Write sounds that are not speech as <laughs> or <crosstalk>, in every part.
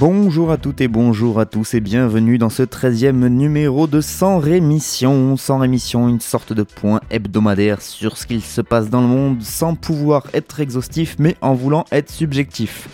Bonjour à toutes et bonjour à tous et bienvenue dans ce 13e numéro de Sans Rémission. Sans Rémission, une sorte de point hebdomadaire sur ce qu'il se passe dans le monde sans pouvoir être exhaustif mais en voulant être subjectif.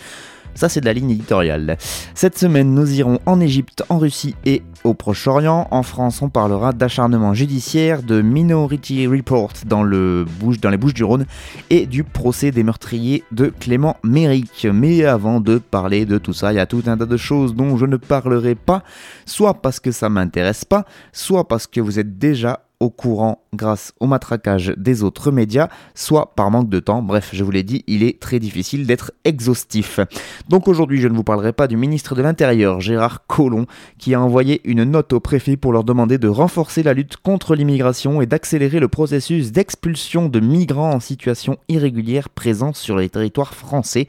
Ça, c'est de la ligne éditoriale. Cette semaine, nous irons en Égypte, en Russie et au Proche-Orient. En France, on parlera d'acharnement judiciaire, de Minority Report dans, les Bouches du Rhône et du procès des meurtriers de Clément Méric. Mais avant de parler de tout ça, il y a tout un tas de choses dont je ne parlerai pas, soit parce que ça m'intéresse pas, soit parce que vous êtes déjà au courant grâce au matraquage des autres médias, soit par manque de temps. Bref, je vous l'ai dit, il est très difficile d'être exhaustif. Donc aujourd'hui, je ne vous parlerai pas du ministre de l'Intérieur, Gérard Collomb, qui a envoyé une note au préfet pour leur demander de renforcer la lutte contre l'immigration et d'accélérer le processus d'expulsion de migrants en situation irrégulière présents sur les territoires français.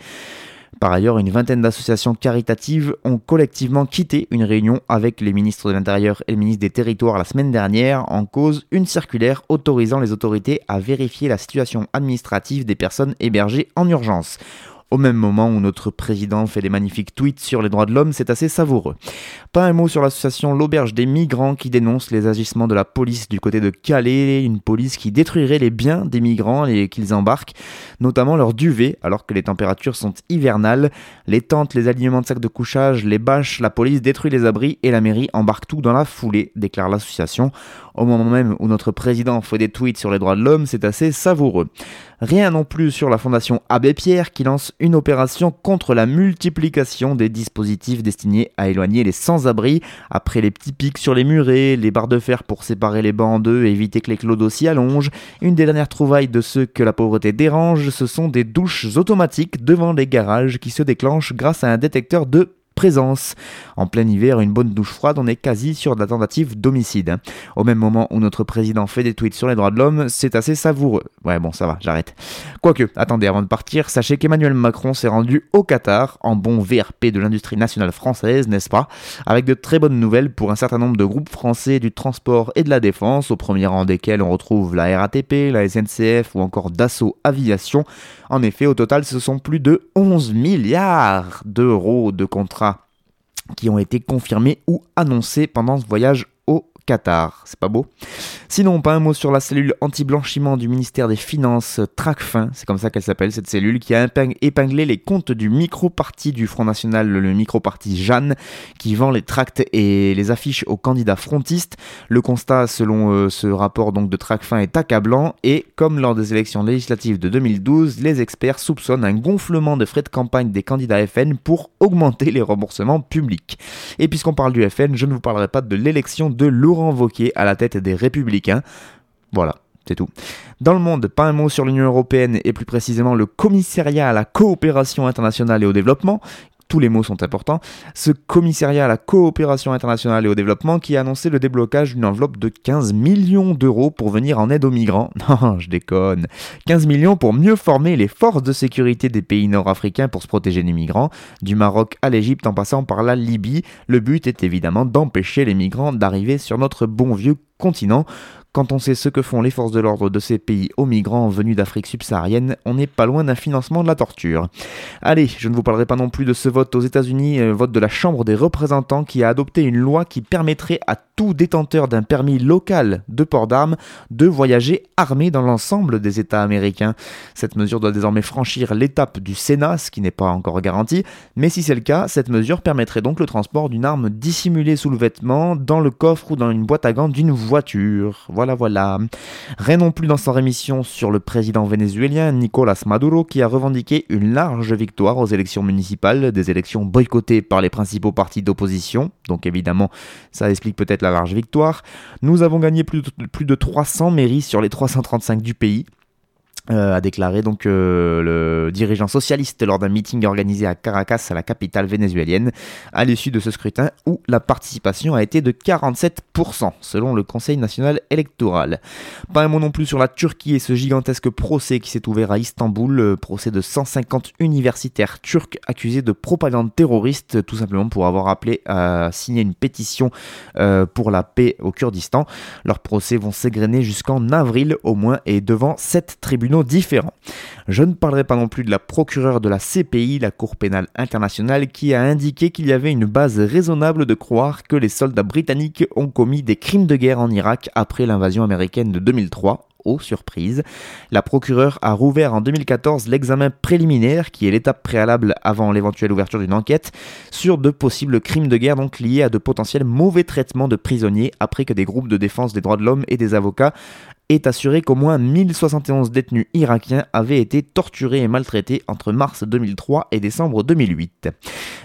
Par ailleurs, une vingtaine d'associations caritatives ont collectivement quitté une réunion avec les ministres de l'Intérieur et le ministre des Territoires la semaine dernière en cause une circulaire autorisant les autorités à vérifier la situation administrative des personnes hébergées en urgence. Au même moment où notre président fait des magnifiques tweets sur les droits de l'homme, c'est assez savoureux. Pas un mot sur l'association L'Auberge des migrants qui dénonce les agissements de la police du côté de Calais, une police qui détruirait les biens des migrants et qu'ils embarquent, notamment leurs duvets alors que les températures sont hivernales, les tentes, les alignements de sacs de couchage, les bâches, la police détruit les abris et la mairie embarque tout dans la foulée, déclare l'association. Au moment même où notre président fait des tweets sur les droits de l'homme, c'est assez savoureux. Rien non plus sur la fondation Abbé Pierre qui lance une opération contre la multiplication des dispositifs destinés à éloigner les sans-abri après les petits pics sur les murets, les barres de fer pour séparer les bancs en deux et éviter que les clodos s'y allongent. Une des dernières trouvailles de ceux que la pauvreté dérange, ce sont des douches automatiques devant les garages qui se déclenchent grâce à un détecteur de présence. En plein hiver, une bonne douche froide, on est quasi sur de la tentative d'homicide. Au même moment où notre président fait des tweets sur les droits de l'homme, c'est assez savoureux. Ouais, bon, ça va, j'arrête. Quoique, attendez, avant de partir, sachez qu'Emmanuel Macron s'est rendu au Qatar, en bon VRP de l'industrie nationale française, n'est-ce pas? Avec de très bonnes nouvelles pour un certain nombre de groupes français du transport et de la défense, au premier rang desquels on retrouve la RATP, la SNCF ou encore Dassault Aviation. En effet, au total, ce sont plus de 11 milliards d'euros de contrats qui ont été confirmés ou annoncés pendant ce voyage Qatar. C'est pas beau Sinon, pas un mot sur la cellule anti-blanchiment du ministère des Finances, TRACFIN, c'est comme ça qu'elle s'appelle cette cellule, qui a épinglé les comptes du micro-parti du Front National, le micro-parti Jeanne, qui vend les tracts et les affiches aux candidats frontistes. Le constat, selon euh, ce rapport donc de TRACFIN, est accablant et, comme lors des élections législatives de 2012, les experts soupçonnent un gonflement de frais de campagne des candidats FN pour augmenter les remboursements publics. Et puisqu'on parle du FN, je ne vous parlerai pas de l'élection de À la tête des Républicains. Voilà, c'est tout. Dans le monde, pas un mot sur l'Union européenne et plus précisément le commissariat à la coopération internationale et au développement. Tous les mots sont importants. Ce commissariat à la coopération internationale et au développement qui a annoncé le déblocage d'une enveloppe de 15 millions d'euros pour venir en aide aux migrants. <laughs> Non, je déconne. 15 millions pour mieux former les forces de sécurité des pays nord-africains pour se protéger des migrants, du Maroc à l'Égypte en passant par la Libye. Le but est évidemment d'empêcher les migrants d'arriver sur notre bon vieux continent. Quand on sait ce que font les forces de l'ordre de ces pays aux migrants venus d'Afrique subsaharienne, on n'est pas loin d'un financement de la torture. Allez, je ne vous parlerai pas non plus de ce vote aux États-Unis, euh, vote de la Chambre des représentants qui a adopté une loi qui permettrait à tout détenteur d'un permis local de port d'armes de voyager armé dans l'ensemble des États américains. Cette mesure doit désormais franchir l'étape du Sénat, ce qui n'est pas encore garanti, mais si c'est le cas, cette mesure permettrait donc le transport d'une arme dissimulée sous le vêtement, dans le coffre ou dans une boîte à gants d'une voiture. Voilà, voilà. Rien non plus dans sa rémission sur le président vénézuélien Nicolas Maduro qui a revendiqué une large victoire aux élections municipales, des élections boycottées par les principaux partis d'opposition. Donc évidemment, ça explique peut-être la large victoire. Nous avons gagné plus de, plus de 300 mairies sur les 335 du pays. Euh, a déclaré donc euh, le dirigeant socialiste lors d'un meeting organisé à Caracas, à la capitale vénézuélienne, à l'issue de ce scrutin où la participation a été de 47% selon le Conseil national électoral. Pas un mot non plus sur la Turquie et ce gigantesque procès qui s'est ouvert à Istanbul, procès de 150 universitaires turcs accusés de propagande terroriste, tout simplement pour avoir appelé à signer une pétition euh, pour la paix au Kurdistan. Leurs procès vont s'égrener jusqu'en avril au moins et devant sept tribunaux différents. Je ne parlerai pas non plus de la procureure de la CPI, la Cour pénale internationale, qui a indiqué qu'il y avait une base raisonnable de croire que les soldats britanniques ont commis des crimes de guerre en Irak après l'invasion américaine de 2003 aux surprises. La procureure a rouvert en 2014 l'examen préliminaire, qui est l'étape préalable avant l'éventuelle ouverture d'une enquête, sur de possibles crimes de guerre donc liés à de potentiels mauvais traitements de prisonniers après que des groupes de défense des droits de l'homme et des avocats est assuré qu'au moins 1071 détenus irakiens avaient été torturés et maltraités entre mars 2003 et décembre 2008.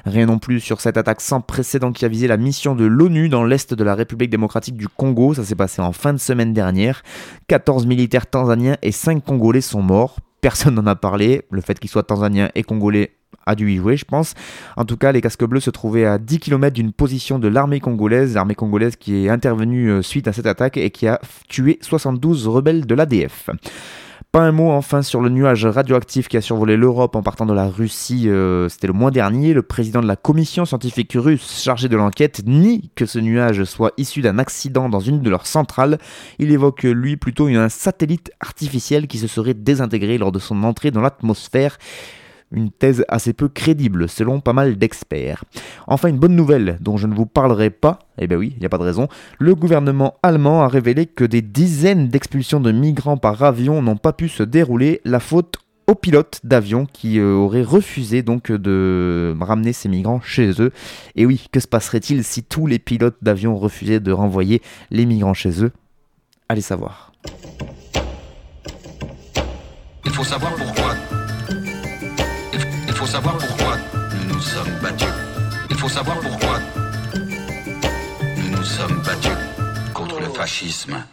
Rien non plus sur cette attaque sans précédent qui a visé la mission de l'ONU dans l'est de la République démocratique du Congo, ça s'est passé en fin de semaine dernière. 14 militaires tanzaniens et 5 Congolais sont morts. Personne n'en a parlé, le fait qu'ils soient tanzaniens et congolais a dû y jouer, je pense. En tout cas, les casques bleus se trouvaient à 10 km d'une position de l'armée congolaise, l'armée congolaise qui est intervenue euh, suite à cette attaque et qui a tué 72 rebelles de l'ADF. Pas un mot enfin sur le nuage radioactif qui a survolé l'Europe en partant de la Russie, euh, c'était le mois dernier. Le président de la commission scientifique russe chargée de l'enquête nie que ce nuage soit issu d'un accident dans une de leurs centrales. Il évoque lui plutôt un satellite artificiel qui se serait désintégré lors de son entrée dans l'atmosphère. Une thèse assez peu crédible selon pas mal d'experts. Enfin, une bonne nouvelle dont je ne vous parlerai pas, eh bien oui, il n'y a pas de raison, le gouvernement allemand a révélé que des dizaines d'expulsions de migrants par avion n'ont pas pu se dérouler, la faute aux pilotes d'avion qui euh, auraient refusé donc de ramener ces migrants chez eux. Et oui, que se passerait-il si tous les pilotes d'avion refusaient de renvoyer les migrants chez eux? Allez savoir. Il faut savoir pourquoi faut savoir pourquoi nous nous sommes battus. Il faut savoir pourquoi nous nous sommes battus contre le fascisme.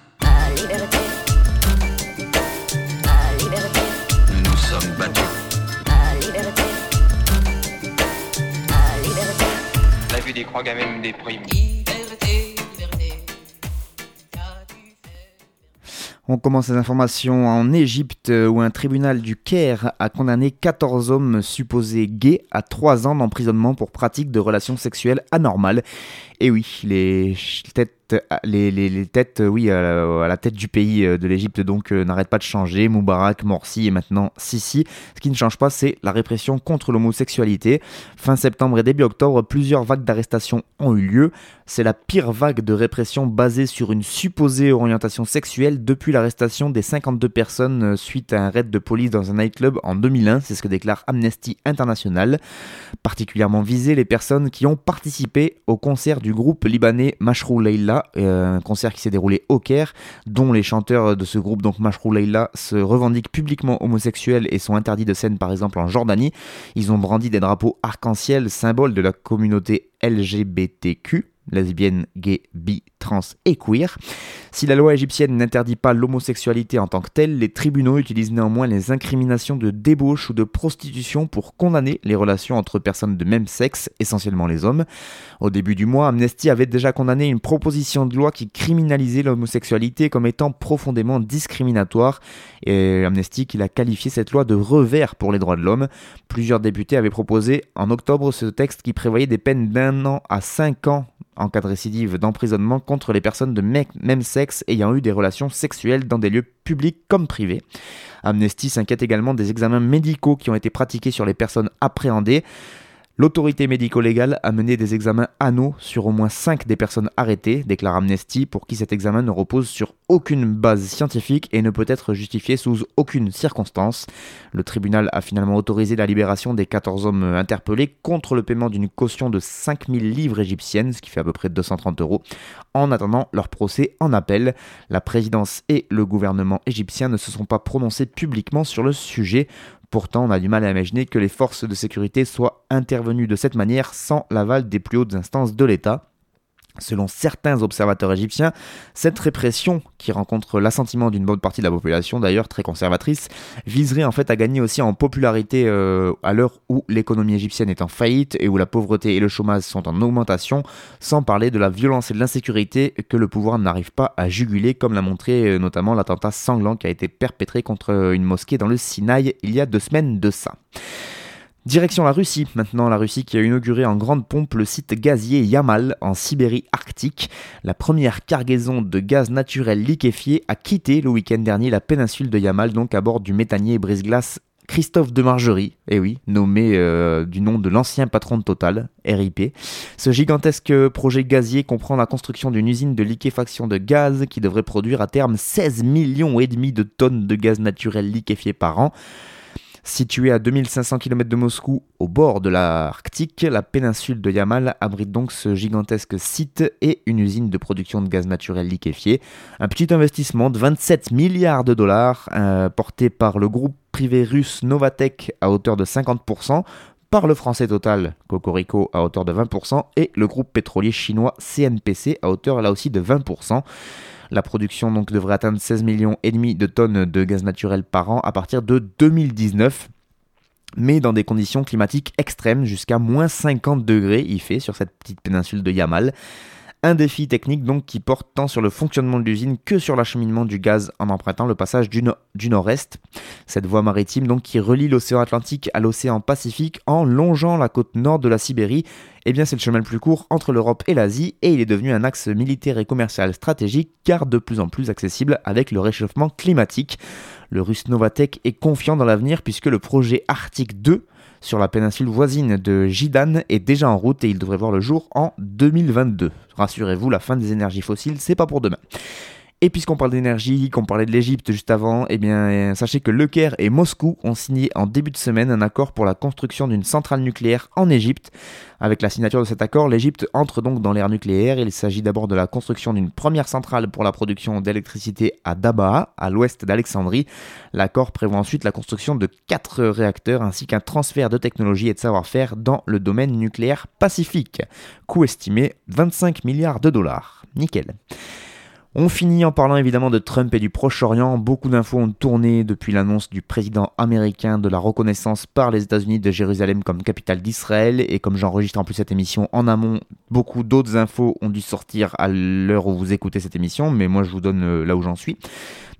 Nous nous sommes battus. La vue des croix gamines me déprime. On commence les informations en Égypte euh, où un tribunal du Caire a condamné 14 hommes supposés gays à 3 ans d'emprisonnement pour pratique de relations sexuelles anormales. Et oui, les têtes les, têtes, oui, à la, tête du pays euh, de l'Égypte, donc euh, n'arrêtent pas de changer. Moubarak, Morsi et maintenant Sisi. Ce qui ne change pas, c'est la répression contre l'homosexualité. Fin septembre et début octobre, plusieurs vagues d'arrestations ont eu lieu. C'est la pire vague de répression basée sur une supposée orientation sexuelle depuis l'arrestation des 52 personnes euh, suite à un raid de police dans un nightclub en 2001. C'est ce que déclare Amnesty International. Particulièrement visées les personnes qui ont participé au concert du groupe libanais Mashrou Leila euh, un concert qui s'est déroulé au Caire, dont les chanteurs de ce groupe, donc Mashrou Leila, se revendiquent publiquement homosexuels et sont interdits de scène par exemple en Jordanie. Ils ont brandi des drapeaux arc-en-ciel, symbole de la communauté LGBTQ lesbienne, gay, bi, trans et queer. Si la loi égyptienne n'interdit pas l'homosexualité en tant que telle, les tribunaux utilisent néanmoins les incriminations de débauche ou de prostitution pour condamner les relations entre personnes de même sexe, essentiellement les hommes. Au début du mois, Amnesty avait déjà condamné une proposition de loi qui criminalisait l'homosexualité comme étant profondément discriminatoire, et Amnesty qui a qualifié cette loi de revers pour les droits de l'homme. Plusieurs députés avaient proposé en octobre ce texte qui prévoyait des peines d'un an à cinq ans en cas de récidive d'emprisonnement contre les personnes de même sexe ayant eu des relations sexuelles dans des lieux publics comme privés. Amnesty s'inquiète également des examens médicaux qui ont été pratiqués sur les personnes appréhendées. L'autorité médico-légale a mené des examens anneaux sur au moins 5 des personnes arrêtées, déclare Amnesty, pour qui cet examen ne repose sur aucune base scientifique et ne peut être justifié sous aucune circonstance. Le tribunal a finalement autorisé la libération des 14 hommes interpellés contre le paiement d'une caution de 5000 livres égyptiennes, ce qui fait à peu près 230 euros, en attendant leur procès en appel. La présidence et le gouvernement égyptien ne se sont pas prononcés publiquement sur le sujet. Pourtant, on a du mal à imaginer que les forces de sécurité soient intervenues de cette manière sans l'aval des plus hautes instances de l'État. Selon certains observateurs égyptiens, cette répression, qui rencontre l'assentiment d'une bonne partie de la population, d'ailleurs très conservatrice, viserait en fait à gagner aussi en popularité euh, à l'heure où l'économie égyptienne est en faillite et où la pauvreté et le chômage sont en augmentation, sans parler de la violence et de l'insécurité que le pouvoir n'arrive pas à juguler, comme l'a montré euh, notamment l'attentat sanglant qui a été perpétré contre une mosquée dans le Sinaï il y a deux semaines de ça. Direction la Russie, maintenant la Russie qui a inauguré en grande pompe le site gazier Yamal en Sibérie arctique. La première cargaison de gaz naturel liquéfié a quitté le week-end dernier la péninsule de Yamal, donc à bord du méthanier brise-glace Christophe de Margerie, et eh oui, nommé euh, du nom de l'ancien patron de Total, RIP. Ce gigantesque projet gazier comprend la construction d'une usine de liquéfaction de gaz qui devrait produire à terme 16 millions et demi de tonnes de gaz naturel liquéfié par an. Située à 2500 km de Moscou, au bord de l'Arctique, la péninsule de Yamal abrite donc ce gigantesque site et une usine de production de gaz naturel liquéfié. Un petit investissement de 27 milliards de dollars euh, porté par le groupe privé russe Novatech à hauteur de 50%, par le français Total, Cocorico, à hauteur de 20%, et le groupe pétrolier chinois CNPC à hauteur là aussi de 20%. La production donc devrait atteindre 16 millions et demi de tonnes de gaz naturel par an à partir de 2019 mais dans des conditions climatiques extrêmes, jusqu'à moins 50 degrés il fait sur cette petite péninsule de Yamal. Un défi technique donc qui porte tant sur le fonctionnement de l'usine que sur l'acheminement du gaz en empruntant le passage du, nord-est. Cette voie maritime donc qui relie l'océan Atlantique à l'océan Pacifique en longeant la côte nord de la Sibérie, eh bien c'est le chemin le plus court entre l'Europe et l'Asie et il est devenu un axe militaire et commercial stratégique car de plus en plus accessible avec le réchauffement climatique. Le russe Novatek est confiant dans l'avenir puisque le projet Arctique 2 sur la péninsule voisine de Jidan est déjà en route et il devrait voir le jour en 2022. Rassurez-vous, la fin des énergies fossiles, c'est pas pour demain. Et puisqu'on parle d'énergie, qu'on parlait de l'Égypte juste avant, eh bien, sachez que Le Caire et Moscou ont signé en début de semaine un accord pour la construction d'une centrale nucléaire en Égypte. Avec la signature de cet accord, l'Égypte entre donc dans l'ère nucléaire. Il s'agit d'abord de la construction d'une première centrale pour la production d'électricité à Dabaa, à l'ouest d'Alexandrie. L'accord prévoit ensuite la construction de quatre réacteurs ainsi qu'un transfert de technologie et de savoir-faire dans le domaine nucléaire pacifique. Coût estimé 25 milliards de dollars. Nickel. On finit en parlant évidemment de Trump et du Proche-Orient. Beaucoup d'infos ont tourné depuis l'annonce du président américain de la reconnaissance par les États-Unis de Jérusalem comme capitale d'Israël. Et comme j'enregistre en plus cette émission en amont, beaucoup d'autres infos ont dû sortir à l'heure où vous écoutez cette émission, mais moi je vous donne euh, là où j'en suis.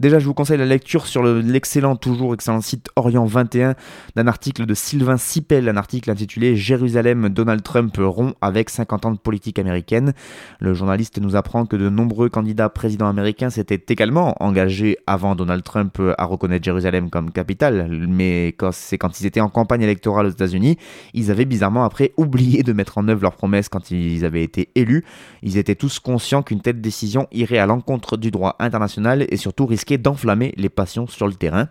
Déjà, je vous conseille la lecture sur l'excellent, toujours excellent site Orient 21 d'un article de Sylvain Sipel, un article intitulé Jérusalem, Donald Trump rompt avec 50 ans de politique américaine. Le journaliste nous apprend que de nombreux candidats présidents américains s'étaient également engagés avant Donald Trump à reconnaître Jérusalem comme capitale, mais c'est quand ils étaient en campagne électorale aux États-Unis, ils avaient bizarrement après <laughs> oublié de mettre en œuvre leurs promesses quand ils avaient été élus. Ils étaient tous conscients qu'une telle décision irait à l'encontre du droit international et surtout risquait d'enflammer les passions sur le terrain.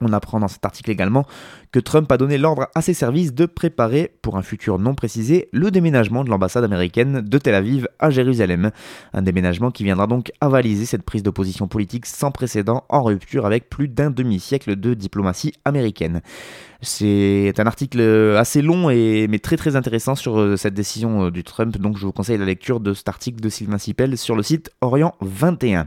On apprend dans cet article également que Trump a donné l'ordre à ses services de préparer, pour un futur non précisé, le déménagement de l'ambassade américaine de Tel Aviv à Jérusalem. Un déménagement qui viendra donc avaliser cette prise de position politique sans précédent en rupture avec plus d'un demi-siècle de diplomatie américaine. C'est un article assez long et mais très très intéressant sur euh, cette décision euh, du Trump, donc je vous conseille la lecture de cet article de Sylvain Sipel sur le site Orient 21.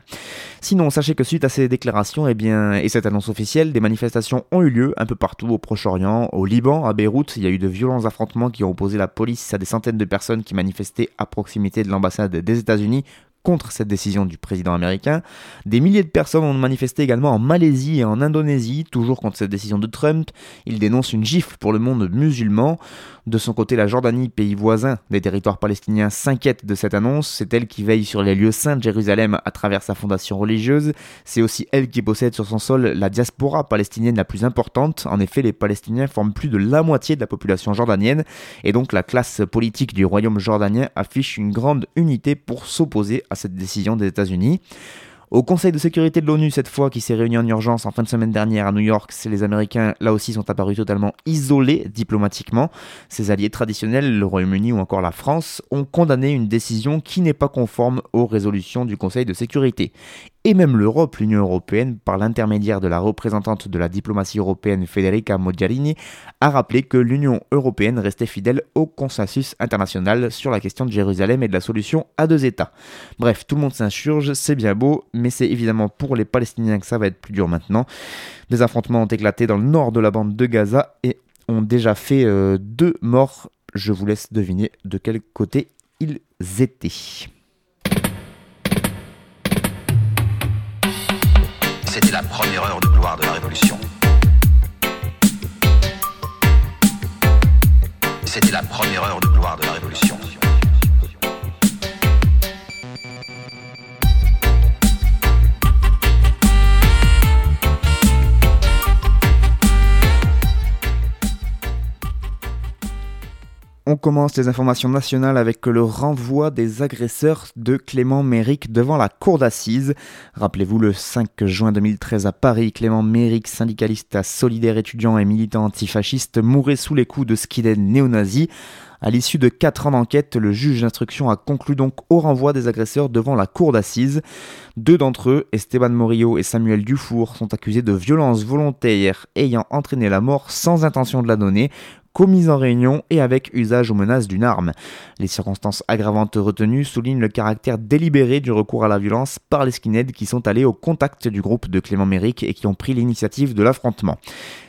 Sinon, sachez que suite à ces déclarations et eh bien, et cette annonce officielle, des manifestations ont eu lieu un peu partout au Proche-Orient, au Liban, à Beyrouth. Il y a eu de violents affrontements qui ont opposé la police à des centaines de personnes qui manifestaient à proximité de l'ambassade des États-Unis contre cette décision du président américain. Des milliers de personnes ont manifesté également en Malaisie et en Indonésie, toujours contre cette décision de Trump. Il dénonce une gifle pour le monde musulman. De son côté, la Jordanie, pays voisin des territoires palestiniens, s'inquiète de cette annonce. C'est elle qui veille sur les lieux saints de Jérusalem à travers sa fondation religieuse. C'est aussi elle qui possède sur son sol la diaspora palestinienne la plus importante. En effet, les Palestiniens forment plus de la moitié de la population jordanienne et donc la classe politique du royaume jordanien affiche une grande unité pour s'opposer à cette décision des États-Unis. Au Conseil de sécurité de l'ONU, cette fois, qui s'est réuni en urgence en fin de semaine dernière à New York, les Américains, là aussi, sont apparus totalement isolés diplomatiquement. Ses alliés traditionnels, le Royaume-Uni ou encore la France, ont condamné une décision qui n'est pas conforme aux résolutions du Conseil de sécurité. Et même l'Europe, l'Union européenne, par l'intermédiaire de la représentante de la diplomatie européenne Federica Mogherini, a rappelé que l'Union européenne restait fidèle au consensus international sur la question de Jérusalem et de la solution à deux États. Bref, tout le monde s'insurge, c'est bien beau, mais c'est évidemment pour les Palestiniens que ça va être plus dur maintenant. Des affrontements ont éclaté dans le nord de la bande de Gaza et ont déjà fait euh, deux morts. Je vous laisse deviner de quel côté ils étaient. C'était la première heure de gloire de la Révolution. C'était la première heure de gloire de la Révolution. Commence les informations nationales avec le renvoi des agresseurs de Clément Méric devant la cour d'assises. Rappelez-vous, le 5 juin 2013 à Paris, Clément Méric, syndicaliste à solidaire étudiant et militant antifasciste, mourait sous les coups de skidhead néo-nazis. À l'issue de 4 ans d'enquête, le juge d'instruction a conclu donc au renvoi des agresseurs devant la cour d'assises. Deux d'entre eux, Esteban Morillo et Samuel Dufour, sont accusés de violences volontaires ayant entraîné la mort sans intention de la donner, commise en réunion et avec usage ou menace d'une arme. Les circonstances aggravantes retenues soulignent le caractère délibéré du recours à la violence par les skinheads qui sont allés au contact du groupe de Clément Méric et qui ont pris l'initiative de l'affrontement.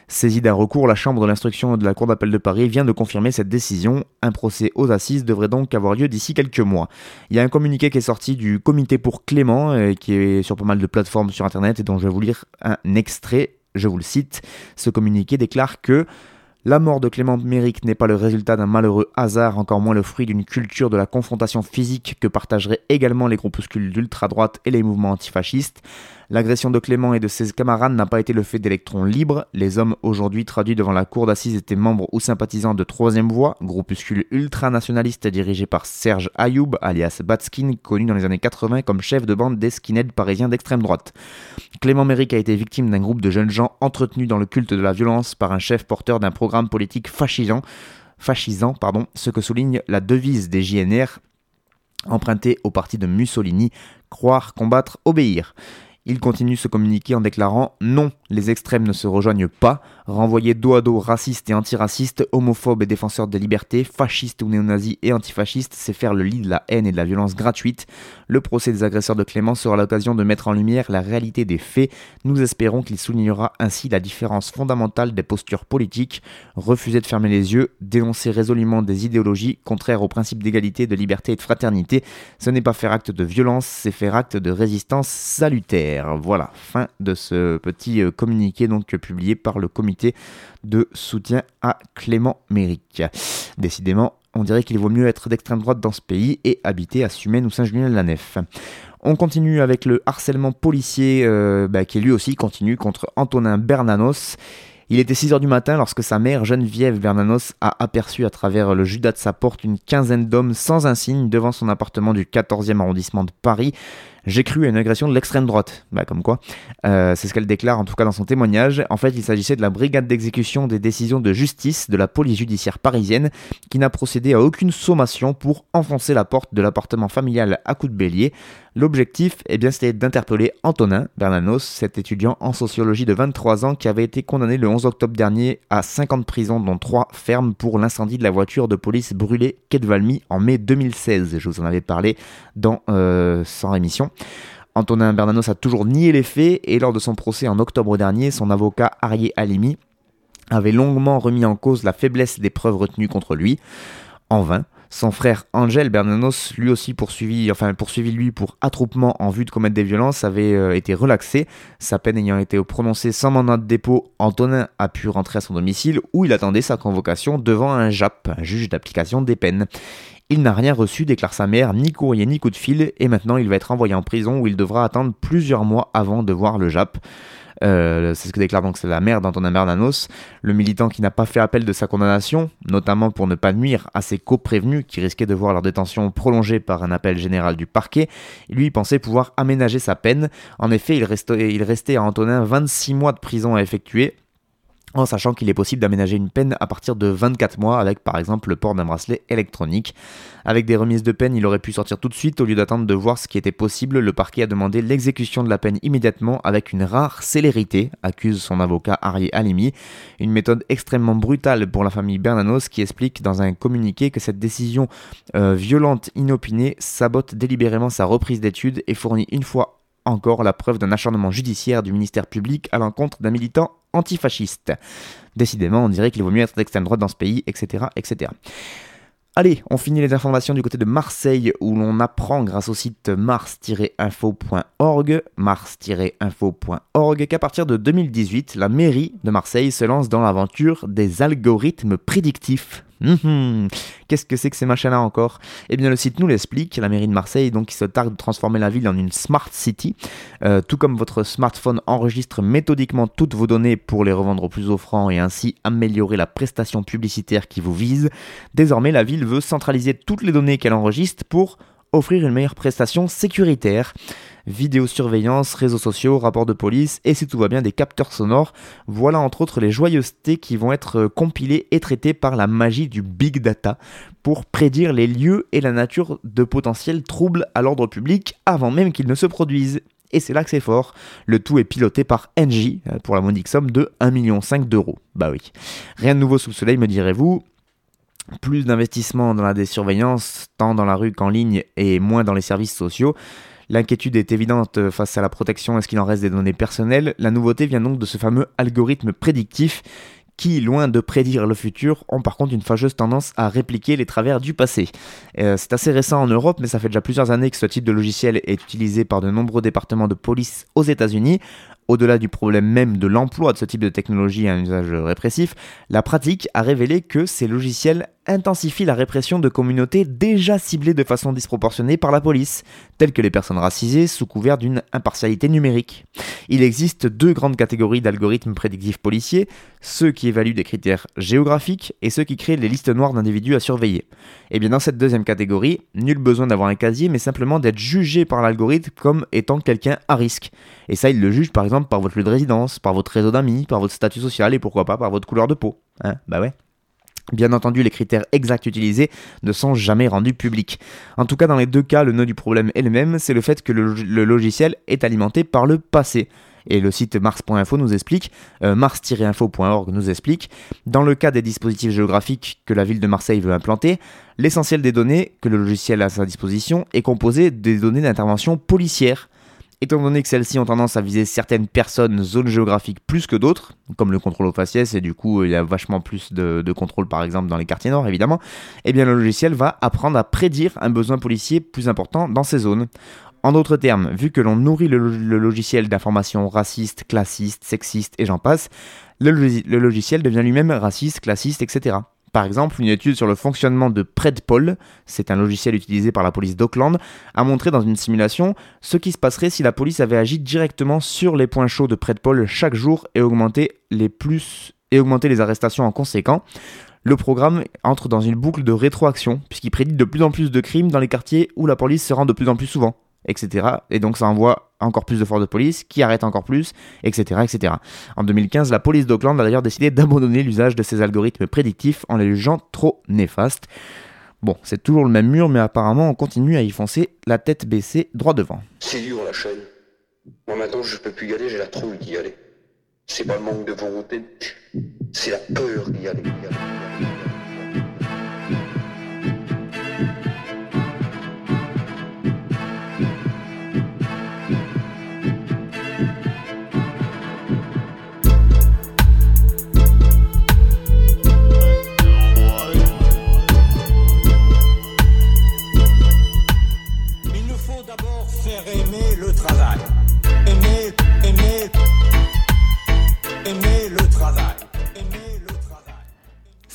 Saisie d'un recours, la Chambre de l'instruction de la Cour d'appel de Paris vient de confirmer cette décision. Un procès aux assises devrait donc avoir lieu d'ici quelques mois. Il y a un communiqué qui est sorti du comité pour Clément, euh, qui est sur pas mal de plateformes sur Internet et dont je vais vous lire un extrait. Je vous le cite. Ce communiqué déclare que la mort de Clément Méric n'est pas le résultat d'un malheureux hasard, encore moins le fruit d'une culture de la confrontation physique que partageraient également les groupuscules d'ultra-droite et les mouvements antifascistes. L'agression de Clément et de ses camarades n'a pas été le fait d'électrons libres. Les hommes aujourd'hui traduits devant la cour d'assises étaient membres ou sympathisants de Troisième Voie, groupuscule ultranationaliste dirigé par Serge Ayoub, alias Batskin, connu dans les années 80 comme chef de bande des skinheads parisiens d'extrême droite. Clément Méric a été victime d'un groupe de jeunes gens entretenus dans le culte de la violence par un chef porteur d'un programme politique fascisant, fascisant pardon, ce que souligne la devise des JNR empruntée au parti de Mussolini, croire, combattre, obéir. Il continue ce communiqué en déclarant Non, les extrêmes ne se rejoignent pas. Renvoyer dos à dos racistes et antiracistes, homophobes et défenseurs des libertés, fascistes ou néo-nazis et antifascistes, c'est faire le lit de la haine et de la violence gratuite. Le procès des agresseurs de Clément sera l'occasion de mettre en lumière la réalité des faits. Nous espérons qu'il soulignera ainsi la différence fondamentale des postures politiques. Refuser de fermer les yeux, dénoncer résolument des idéologies contraires aux principes d'égalité, de liberté et de fraternité, ce n'est pas faire acte de violence, c'est faire acte de résistance salutaire. Voilà, fin de ce petit euh, communiqué donc publié par le comité de soutien à Clément Méric. Décidément, on dirait qu'il vaut mieux être d'extrême droite dans ce pays et habiter à Sumène ou Saint-Julien-de-la-Nef. On continue avec le harcèlement policier euh, bah, qui lui aussi continue contre Antonin Bernanos. Il était 6h du matin lorsque sa mère, Geneviève Bernanos, a aperçu à travers le judas de sa porte une quinzaine d'hommes sans un signe devant son appartement du 14e arrondissement de Paris. J'ai cru à une agression de l'extrême droite. Bah, comme quoi. Euh, c'est ce qu'elle déclare en tout cas dans son témoignage. En fait, il s'agissait de la brigade d'exécution des décisions de justice de la police judiciaire parisienne qui n'a procédé à aucune sommation pour enfoncer la porte de l'appartement familial à coups de bélier. L'objectif, eh bien, c'était d'interpeller Antonin Bernanos, cet étudiant en sociologie de 23 ans qui avait été condamné le 11 octobre dernier à 50 prisons, dont 3 fermes pour l'incendie de la voiture de police brûlée quai de Valmy en mai 2016. Je vous en avais parlé dans euh, Sans rémission. Antonin Bernanos a toujours nié les faits et lors de son procès en octobre dernier, son avocat Arié Alimi avait longuement remis en cause la faiblesse des preuves retenues contre lui. En vain, son frère Angel Bernanos, lui aussi poursuivi, enfin poursuivi lui pour attroupement en vue de commettre des violences, avait euh, été relaxé. Sa peine ayant été prononcée sans mandat de dépôt, Antonin a pu rentrer à son domicile où il attendait sa convocation devant un JAP, un juge d'application des peines. Il n'a rien reçu, déclare sa mère, ni courrier ni coup de fil, et maintenant il va être envoyé en prison où il devra attendre plusieurs mois avant de voir le JAP. Euh, c'est ce que déclare donc la mère d'Antonin Bernanos, le militant qui n'a pas fait appel de sa condamnation, notamment pour ne pas nuire à ses co-prévenus qui risquaient de voir leur détention prolongée par un appel général du parquet. Lui pensait pouvoir aménager sa peine. En effet, il restait, il restait à Antonin 26 mois de prison à effectuer en sachant qu'il est possible d'aménager une peine à partir de 24 mois avec par exemple le port d'un bracelet électronique. Avec des remises de peine, il aurait pu sortir tout de suite au lieu d'attendre de voir ce qui était possible. Le parquet a demandé l'exécution de la peine immédiatement avec une rare célérité, accuse son avocat Arié Alimi. Une méthode extrêmement brutale pour la famille Bernanos qui explique dans un communiqué que cette décision euh, violente, inopinée, sabote délibérément sa reprise d'études et fournit une fois encore la preuve d'un acharnement judiciaire du ministère public à l'encontre d'un militant antifasciste. Décidément, on dirait qu'il vaut mieux être d'extrême droite dans ce pays, etc. etc. Allez, on finit les informations du côté de Marseille où l'on apprend grâce au site mars-info.org, mars-info.org qu'à partir de 2018, la mairie de Marseille se lance dans l'aventure des algorithmes prédictifs. Mhm. Qu'est-ce que c'est que ces machins-là encore? Eh bien, le site nous l'explique. La mairie de Marseille, donc, qui se targue de transformer la ville en une smart city. Euh, tout comme votre smartphone enregistre méthodiquement toutes vos données pour les revendre au plus offrant et ainsi améliorer la prestation publicitaire qui vous vise, désormais la ville veut centraliser toutes les données qu'elle enregistre pour offrir une meilleure prestation sécuritaire vidéosurveillance, réseaux sociaux, rapports de police et si tout va bien des capteurs sonores. Voilà entre autres les joyeusetés qui vont être euh, compilées et traitées par la magie du big data pour prédire les lieux et la nature de potentiels troubles à l'ordre public avant même qu'ils ne se produisent. Et c'est là que c'est fort. Le tout est piloté par Engie euh, pour la modique somme de 1,5 million d'euros. Bah oui. Rien de nouveau sous le soleil, me direz-vous. Plus d'investissement dans la désurveillance, tant dans la rue qu'en ligne, et moins dans les services sociaux. L'inquiétude est évidente face à la protection et ce qu'il en reste des données personnelles? La nouveauté vient donc de ce fameux algorithme prédictif qui, loin de prédire le futur, ont par contre une fâcheuse tendance à répliquer les travers du passé. Euh, c'est assez récent en Europe, mais ça fait déjà plusieurs années que ce type de logiciel est utilisé par de nombreux départements de police aux États-Unis. Au-delà du problème même de l'emploi de ce type de technologie à un usage répressif, la pratique a révélé que ces logiciels intensifie la répression de communautés déjà ciblées de façon disproportionnée par la police, telles que les personnes racisées sous couvert d'une impartialité numérique. Il existe deux grandes catégories d'algorithmes prédictifs policiers, ceux qui évaluent des critères géographiques et ceux qui créent les listes noires d'individus à surveiller. Et bien dans cette deuxième catégorie, nul besoin d'avoir un casier, mais simplement d'être jugé par l'algorithme comme étant quelqu'un à risque. Et ça, il le juge par exemple par votre lieu de résidence, par votre réseau d'amis, par votre statut social et pourquoi pas par votre couleur de peau. Hein bah ouais. Bien entendu, les critères exacts utilisés ne sont jamais rendus publics. En tout cas, dans les deux cas, le nœud du problème est le même, c'est le fait que le, logiciel est alimenté par le passé. Et le site mars.info nous explique, euh, mars-info.org nous explique, dans le cas des dispositifs géographiques que la ville de Marseille veut implanter, l'essentiel des données que le logiciel a à sa disposition est composé des données d'intervention policière. Étant donné que celles-ci ont tendance à viser certaines personnes, zones géographiques plus que d'autres, comme le contrôle au faciès, et du coup il y a vachement plus de, contrôle par exemple dans les quartiers nord évidemment, eh bien le logiciel va apprendre à prédire un besoin policier plus important dans ces zones. En d'autres termes, vu que l'on nourrit le, logiciel d'informations racistes, classistes, sexistes et j'en passe, le logiciel devient lui-même raciste, classiste, etc. Par exemple, une étude sur le fonctionnement de Predpol, c'est un logiciel utilisé par la police d'Auckland, a montré dans une simulation ce qui se passerait si la police avait agi directement sur les points chauds de Predpol chaque jour et augmenté les et augmenté les arrestations en conséquent. Le programme entre dans une boucle de rétroaction puisqu'il prédit de plus en plus de crimes dans les quartiers où la police se rend de plus en plus souvent etc. Et donc ça envoie encore plus de forces de police, qui arrêtent encore plus, etc. etc. En 2015, la police d'Auckland a d'ailleurs décidé d'abandonner l'usage de ces algorithmes prédictifs en les jugeant trop néfastes. Bon, c'est toujours le même mur, mais apparemment on continue à y foncer la tête baissée droit devant. C'est dur la chaîne. Moi maintenant je peux plus y aller, j'ai la trouille d'y aller. C'est pas le manque de volonté, c'est la peur d'y aller.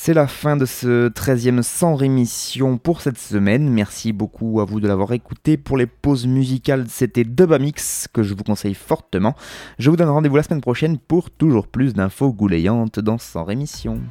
C'est la fin de ce 13e sans rémission pour cette semaine. Merci beaucoup à vous de l'avoir écouté. Pour les pauses musicales, c'était Dubamix que je vous conseille fortement. Je vous donne rendez-vous la semaine prochaine pour toujours plus d'infos gouléantes dans Sans rémission.